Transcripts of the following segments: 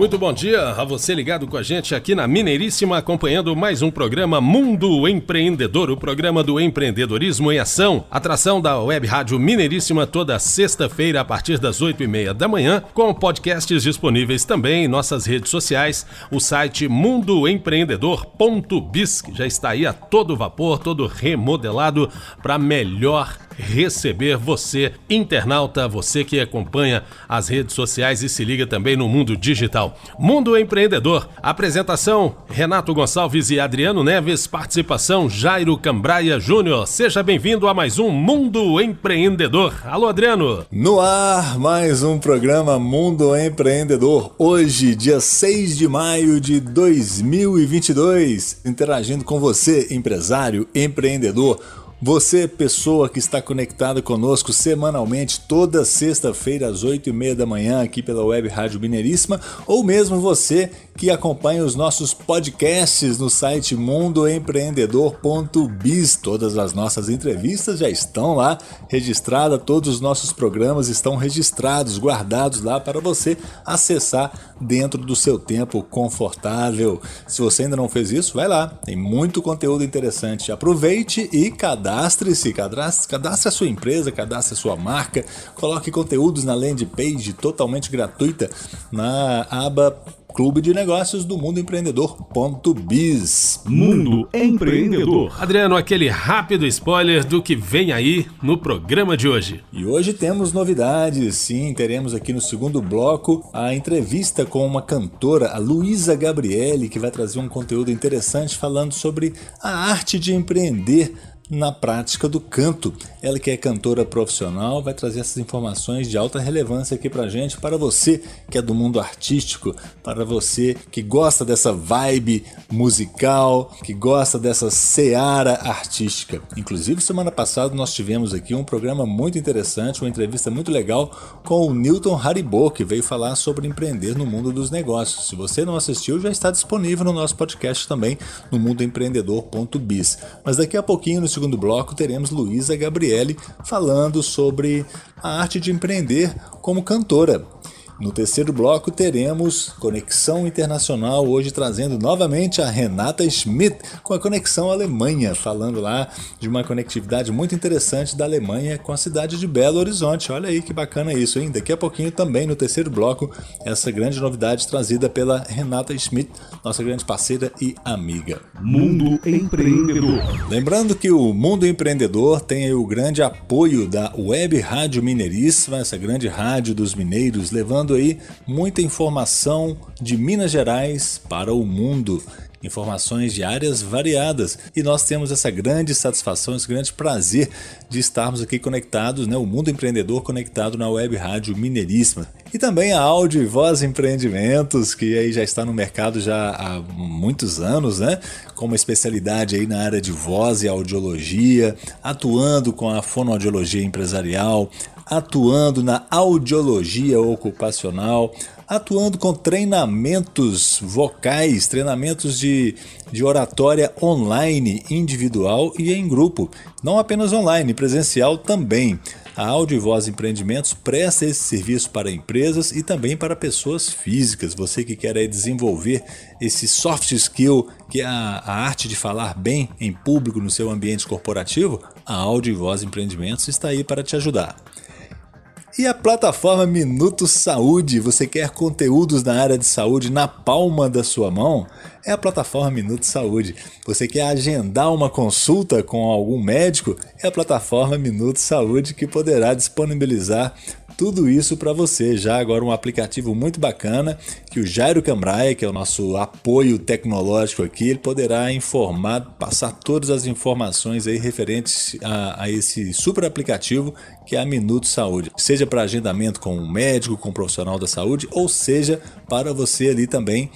Muito bom dia a você ligado com a gente aqui na Mineiríssima, acompanhando mais um programa Mundo Empreendedor, o programa do empreendedorismo em ação. Atração da Web Rádio Mineiríssima toda sexta-feira a partir das oito e meia da manhã, com podcasts disponíveis também em nossas redes sociais, o site mundoempreendedor.biz, que já está aí a todo vapor, todo remodelado para melhor receber você, internauta, você que acompanha as redes sociais e se liga também no mundo digital. Mundo Empreendedor. Apresentação: Renato Gonçalves e Adriano Neves. Participação: Jairo Cambraia Júnior. Seja bem-vindo a mais um Mundo Empreendedor. Alô, Adriano. No ar, mais um programa Mundo Empreendedor. Hoje, dia 6 de maio de 2022. Interagindo com você, empresário, empreendedor você, pessoa que está conectada conosco semanalmente, toda sexta-feira às 8 e meia da manhã, aqui pela Web Rádio Mineiríssima, ou mesmo você que acompanha os nossos podcasts no site mundoempreendedor.biz. Todas as nossas entrevistas já estão lá registradas, todos os nossos programas estão registrados, guardados lá para você acessar dentro do seu tempo confortável. Se você ainda não fez isso, vai lá, tem muito conteúdo interessante. Aproveite e cadastre cadastre-se, cadastre, cadastre a sua empresa, cadastre a sua marca, coloque conteúdos na landing page totalmente gratuita na aba Clube de Negócios do Mundo Empreendedor.biz. Mundo Empreendedor. Adriano, aquele rápido spoiler do que vem aí no programa de hoje. E hoje temos novidades, sim, teremos aqui no segundo bloco a entrevista com uma cantora, a Luísa Gabriele, que vai trazer um conteúdo interessante falando sobre a arte de empreender na prática do canto. Ela que é cantora profissional vai trazer essas informações de alta relevância aqui pra gente, para você que é do mundo artístico, para você que gosta dessa vibe musical, que gosta dessa seara artística. Inclusive, semana passada nós tivemos aqui um programa muito interessante, uma entrevista muito legal com o Newton Haribo, que veio falar sobre empreender no mundo dos negócios. Se você não assistiu, já está disponível no nosso podcast também, no mundoempreendedor.biz. Mas daqui a pouquinho, no segundo bloco, teremos Luísa Gabriele falando sobre a arte de empreender como cantora. No terceiro bloco teremos Conexão Internacional, hoje trazendo novamente a Renata Schmidt com a Conexão Alemanha, falando lá de uma conectividade muito interessante da Alemanha com a cidade de Belo Horizonte. Olha aí que bacana isso, hein? Daqui a pouquinho também no terceiro bloco, essa grande novidade trazida pela Renata Schmidt, nossa grande parceira e amiga. Mundo Empreendedor. Lembrando que o Mundo Empreendedor tem o grande apoio da Web Rádio Mineiríssima, essa grande rádio dos mineiros, levando aí muita informação de Minas Gerais para o mundo informações de áreas variadas. E nós temos essa grande satisfação, esse grande prazer de estarmos aqui conectados, né? o mundo empreendedor conectado na web rádio Mineiríssima. E também a Áudio e Voz Empreendimentos, que aí já está no mercado já há muitos anos, né? Com uma especialidade aí na área de voz e audiologia, atuando com a fonoaudiologia empresarial, atuando na audiologia ocupacional, atuando com treinamentos vocais, treinamentos de, de oratória online, individual e em grupo. Não apenas online, presencial também. A Áudio e Voz Empreendimentos presta esse serviço para empresas e também para pessoas físicas. Você que quer desenvolver esse soft skill, que é a, a arte de falar bem em público no seu ambiente corporativo, a Áudio e Voz Empreendimentos está aí para te ajudar. E a plataforma Minuto Saúde, você quer conteúdos na área de saúde na palma da sua mão? É a plataforma Minuto Saúde. Você quer agendar uma consulta com algum médico? É a plataforma Minuto Saúde que poderá disponibilizar tudo isso para você. Já agora um aplicativo muito bacana que o Jairo Cambraia, que é o nosso apoio tecnológico aqui, ele poderá informar, passar todas as informações aí referentes a, a esse super aplicativo que é a Minuto Saúde. Seja para agendamento com um médico, com um profissional da saúde, ou seja para você ali também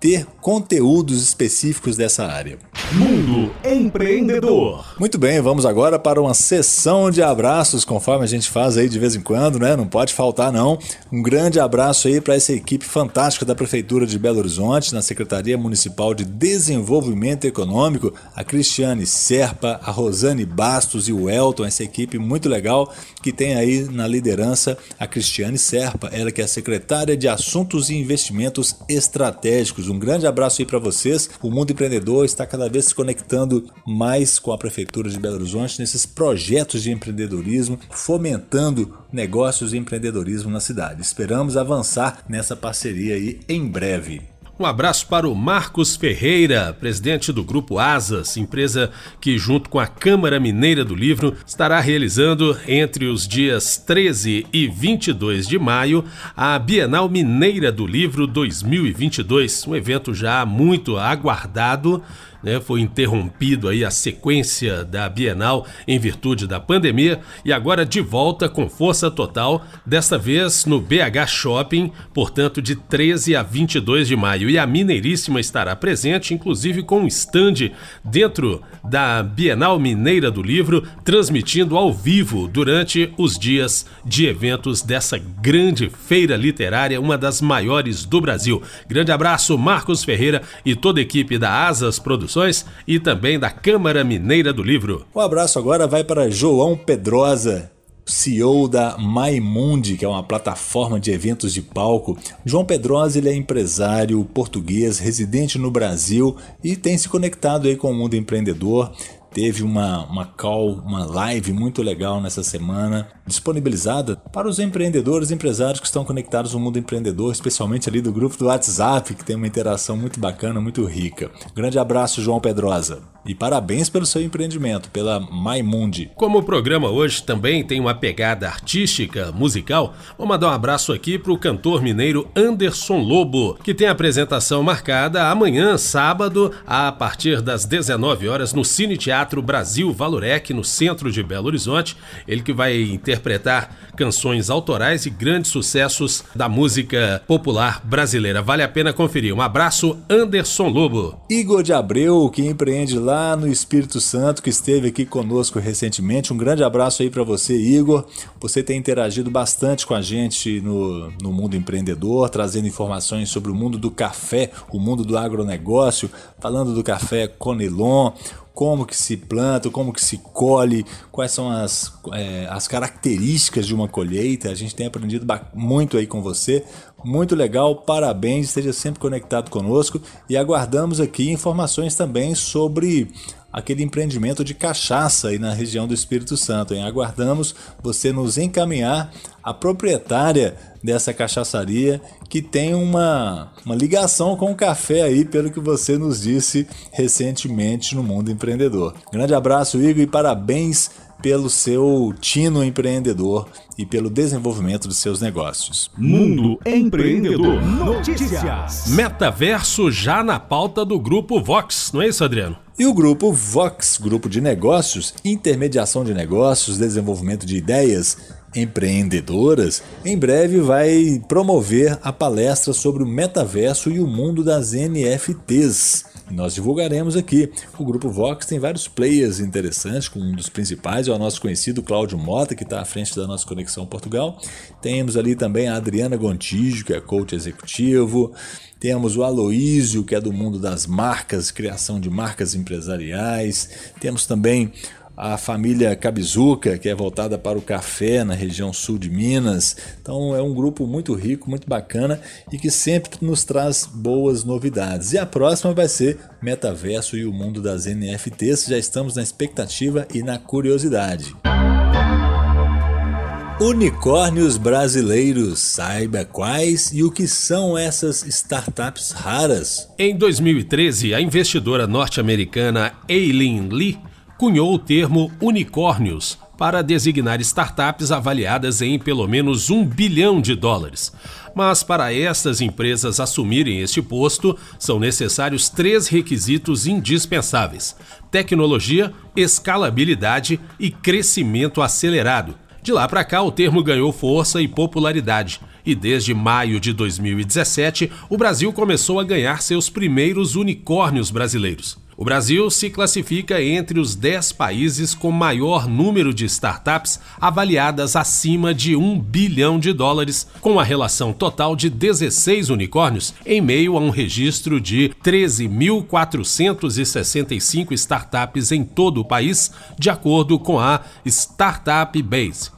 ter conteúdos específicos dessa área. Mundo Empreendedor. Muito bem, vamos agora para uma sessão de abraços, conforme a gente faz aí de vez em quando, né? Não pode faltar não. Um grande abraço aí para essa equipe fantástica da Prefeitura de Belo Horizonte, na Secretaria Municipal de Desenvolvimento Econômico, a Cristiane Serpa, a Rosane Bastos e o Elton, essa equipe muito legal que tem aí na liderança a Cristiane Serpa, ela que é secretária de Assuntos e Investimentos Estratégicos. Um grande abraço aí para vocês. O mundo empreendedor está cada vez se conectando mais com a Prefeitura de Belo Horizonte nesses projetos de empreendedorismo, fomentando negócios e empreendedorismo na cidade. Esperamos avançar nessa parceria aí em breve. Um abraço para o Marcos Ferreira, presidente do Grupo Asas, empresa que, junto com a Câmara Mineira do Livro, estará realizando entre os dias 13 e 22 de maio a Bienal Mineira do Livro 2022, um evento já muito aguardado né, foi interrompido aí a sequência da Bienal em virtude da pandemia e agora de volta com força total, desta vez no BH Shopping, portanto de 13 a 22 de maio. E a Mineiríssima estará presente, inclusive com um stand dentro da Bienal Mineira do Livro, transmitindo ao vivo durante os dias de eventos dessa grande feira literária, uma das maiores do Brasil. Grande abraço, Marcos Ferreira e toda a equipe da Asas Produções Produções e também da Câmara Mineira do Livro. O um abraço agora vai para João Pedrosa, CEO da Maimundi, que é uma plataforma de eventos de palco. João Pedrosa ele é empresário português, residente no Brasil e tem se conectado aí com o mundo empreendedor teve uma, uma call, uma live muito legal nessa semana, disponibilizada para os empreendedores e empresários que estão conectados no mundo empreendedor, especialmente ali do grupo do WhatsApp, que tem uma interação muito bacana, muito rica. Grande abraço, João Pedrosa. E parabéns pelo seu empreendimento, pela Maimundi. Como o programa hoje também tem uma pegada artística, musical, vou mandar um abraço aqui para o cantor mineiro Anderson Lobo, que tem apresentação marcada amanhã, sábado, a partir das 19 horas, no Cine Teatro Brasil Valorec, no centro de Belo Horizonte. Ele que vai interpretar canções autorais e grandes sucessos da música popular brasileira. Vale a pena conferir. Um abraço, Anderson Lobo. Igor de Abreu, que empreende lá no Espírito Santo, que esteve aqui conosco recentemente. Um grande abraço aí para você, Igor. Você tem interagido bastante com a gente no, no mundo empreendedor, trazendo informações sobre o mundo do café, o mundo do agronegócio, falando do café Conilon, como que se planta, como que se colhe, quais são as, é, as características de uma colheita. A gente tem aprendido muito aí com você. Muito legal, parabéns, esteja sempre conectado conosco e aguardamos aqui informações também sobre aquele empreendimento de cachaça aí na região do Espírito Santo. Hein? Aguardamos você nos encaminhar a proprietária dessa cachaçaria que tem uma, uma ligação com o café aí, pelo que você nos disse recentemente no Mundo Empreendedor. Grande abraço, Igor, e parabéns pelo seu tino empreendedor e pelo desenvolvimento dos seus negócios. Mundo Empreendedor Notícias. Metaverso já na pauta do grupo Vox, não é isso, Adriano? E o grupo Vox, grupo de negócios, intermediação de negócios, desenvolvimento de ideias empreendedoras, em breve vai promover a palestra sobre o metaverso e o mundo das NFTs. Nós divulgaremos aqui. O Grupo Vox tem vários players interessantes, um dos principais é o nosso conhecido Cláudio Mota, que está à frente da nossa Conexão Portugal. Temos ali também a Adriana Gontijo, que é coach executivo. Temos o Aloísio, que é do mundo das marcas, criação de marcas empresariais. Temos também a família Cabizuca, que é voltada para o café na região sul de Minas. Então é um grupo muito rico, muito bacana e que sempre nos traz boas novidades. E a próxima vai ser Metaverso e o mundo das NFTs. Já estamos na expectativa e na curiosidade. Unicórnios brasileiros, saiba quais e o que são essas startups raras. Em 2013, a investidora norte-americana Eileen Lee cunhou o termo unicórnios para designar startups avaliadas em pelo menos um bilhão de dólares. Mas para estas empresas assumirem este posto, são necessários três requisitos indispensáveis: tecnologia, escalabilidade e crescimento acelerado. De lá para cá, o termo ganhou força e popularidade, e desde maio de 2017, o Brasil começou a ganhar seus primeiros unicórnios brasileiros. O Brasil se classifica entre os 10 países com maior número de startups avaliadas acima de 1 bilhão de dólares, com a relação total de 16 unicórnios, em meio a um registro de 13.465 startups em todo o país, de acordo com a Startup Base.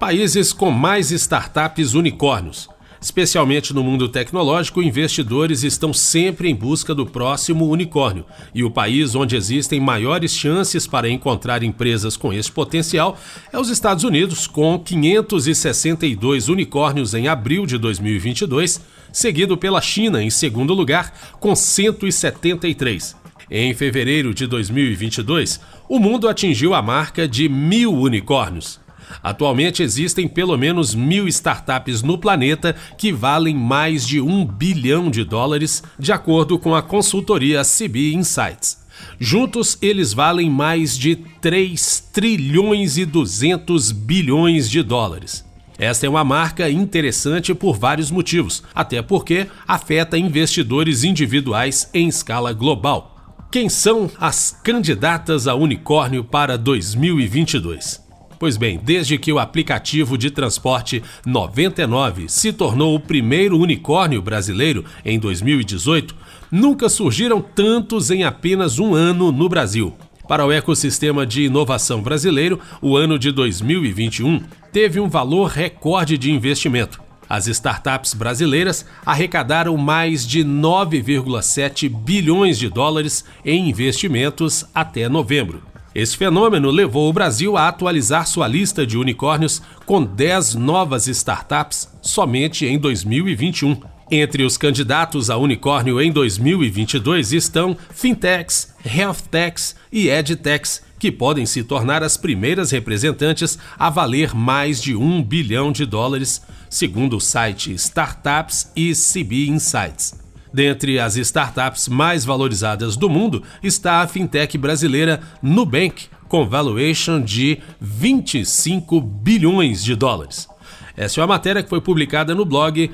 Países com mais startups unicórnios. Especialmente no mundo tecnológico, investidores estão sempre em busca do próximo unicórnio, e o país onde existem maiores chances para encontrar empresas com esse potencial é os Estados Unidos, com 562 unicórnios em abril de 2022, seguido pela China em segundo lugar, com 173. Em fevereiro de 2022, o mundo atingiu a marca de mil unicórnios. Atualmente existem pelo menos mil startups no planeta que valem mais de um bilhão de dólares, de acordo com a consultoria CB Insights. Juntos, eles valem mais de 3 trilhões e 200 bilhões de dólares. Esta é uma marca interessante por vários motivos, até porque afeta investidores individuais em escala global. Quem são as candidatas a unicórnio para 2022? Pois bem, desde que o aplicativo de transporte 99 se tornou o primeiro unicórnio brasileiro em 2018, nunca surgiram tantos em apenas um ano no Brasil. Para o ecossistema de inovação brasileiro, o ano de 2021 teve um valor recorde de investimento. As startups brasileiras arrecadaram mais de 9,7 bilhões de dólares em investimentos até novembro. Esse fenômeno levou o Brasil a atualizar sua lista de unicórnios com 10 novas startups somente em 2021. Entre os candidatos a unicórnio em 2022 estão fintechs, healthtechs e edtechs, que podem se tornar as primeiras representantes a valer mais de um bilhão de dólares, segundo o site Startups e CB Insights. Dentre as startups mais valorizadas do mundo está a fintech brasileira Nubank, com valuation de 25 bilhões de dólares. Essa é uma matéria que foi publicada no blog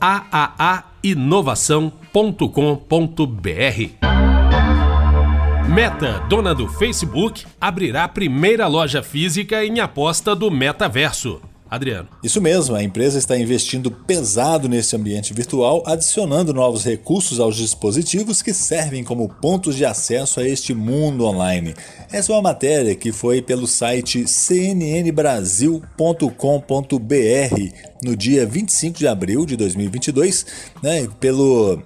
aainovação.com.br. Meta, dona do Facebook, abrirá a primeira loja física em aposta do metaverso. Adriano. Isso mesmo, a empresa está investindo pesado nesse ambiente virtual, adicionando novos recursos aos dispositivos que servem como pontos de acesso a este mundo online. Essa é uma matéria que foi pelo site cnnbrasil.com.br no dia 25 de abril de 2022, né, pelo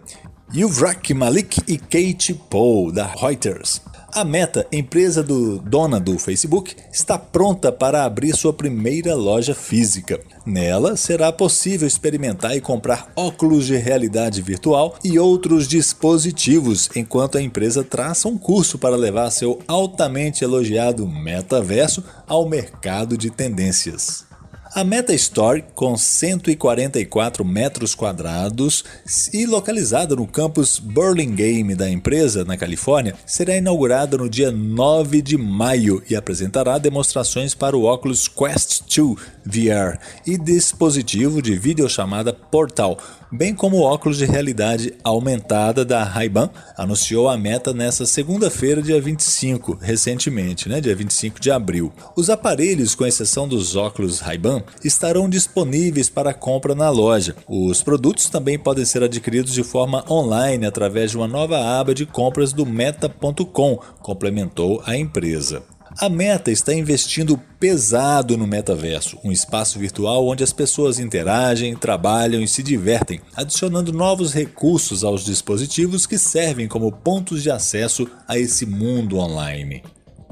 Yuvrak Malik e Kate Paul, da Reuters. A Meta, empresa do dona do Facebook, está pronta para abrir sua primeira loja física. Nela será possível experimentar e comprar óculos de realidade virtual e outros dispositivos, enquanto a empresa traça um curso para levar seu altamente elogiado metaverso ao mercado de tendências. A Meta Store, com 144 metros quadrados e localizada no campus Burlingame da empresa, na Califórnia, será inaugurada no dia 9 de maio e apresentará demonstrações para o óculos Quest 2 VR e dispositivo de videochamada Portal, bem como o óculos de realidade aumentada da Ray-Ban, anunciou a Meta nesta segunda-feira, dia 25, recentemente, né, dia 25 de abril. Os aparelhos, com exceção dos óculos Ray-Ban, estarão disponíveis para compra na loja. Os produtos também podem ser adquiridos de forma online através de uma nova aba de compras do meta.com, complementou a empresa. A Meta está investindo pesado no metaverso, um espaço virtual onde as pessoas interagem, trabalham e se divertem, adicionando novos recursos aos dispositivos que servem como pontos de acesso a esse mundo online.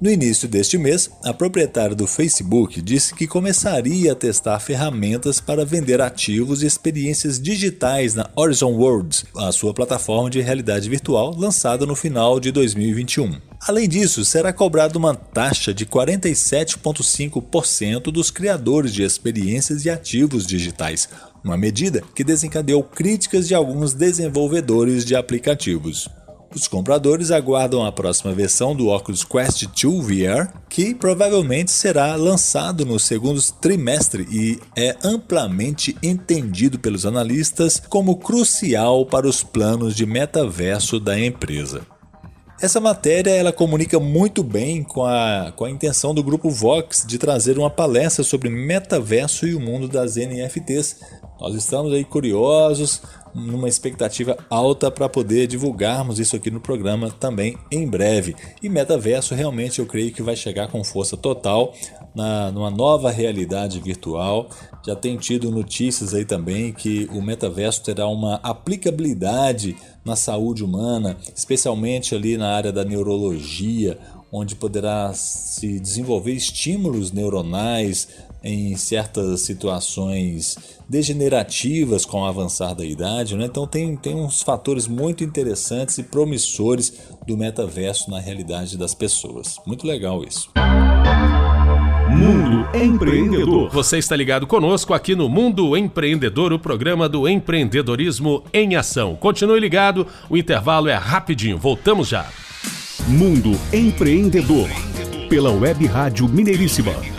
No início deste mês, a proprietária do Facebook disse que começaria a testar ferramentas para vender ativos e experiências digitais na Horizon Worlds, a sua plataforma de realidade virtual lançada no final de 2021. Além disso, será cobrada uma taxa de 47,5% dos criadores de experiências e ativos digitais, uma medida que desencadeou críticas de alguns desenvolvedores de aplicativos. Os compradores aguardam a próxima versão do Oculus Quest 2 VR, que provavelmente será lançado no segundo trimestre e é amplamente entendido pelos analistas como crucial para os planos de metaverso da empresa. Essa matéria ela comunica muito bem com a, com a intenção do grupo Vox de trazer uma palestra sobre metaverso e o mundo das NFTs. Nós estamos aí curiosos, numa expectativa alta para poder divulgarmos isso aqui no programa também em breve. E metaverso realmente eu creio que vai chegar com força total na numa nova realidade virtual. Já tem tido notícias aí também que o metaverso terá uma aplicabilidade na saúde humana, especialmente ali na área da neurologia, onde poderá se desenvolver estímulos neuronais em certas situações degenerativas com o avançar da idade. Né? Então, tem, tem uns fatores muito interessantes e promissores do metaverso na realidade das pessoas. Muito legal isso. Mundo Empreendedor. Você está ligado conosco aqui no Mundo Empreendedor, o programa do empreendedorismo em ação. Continue ligado, o intervalo é rapidinho. Voltamos já. Mundo Empreendedor, pela Web Rádio Mineiríssima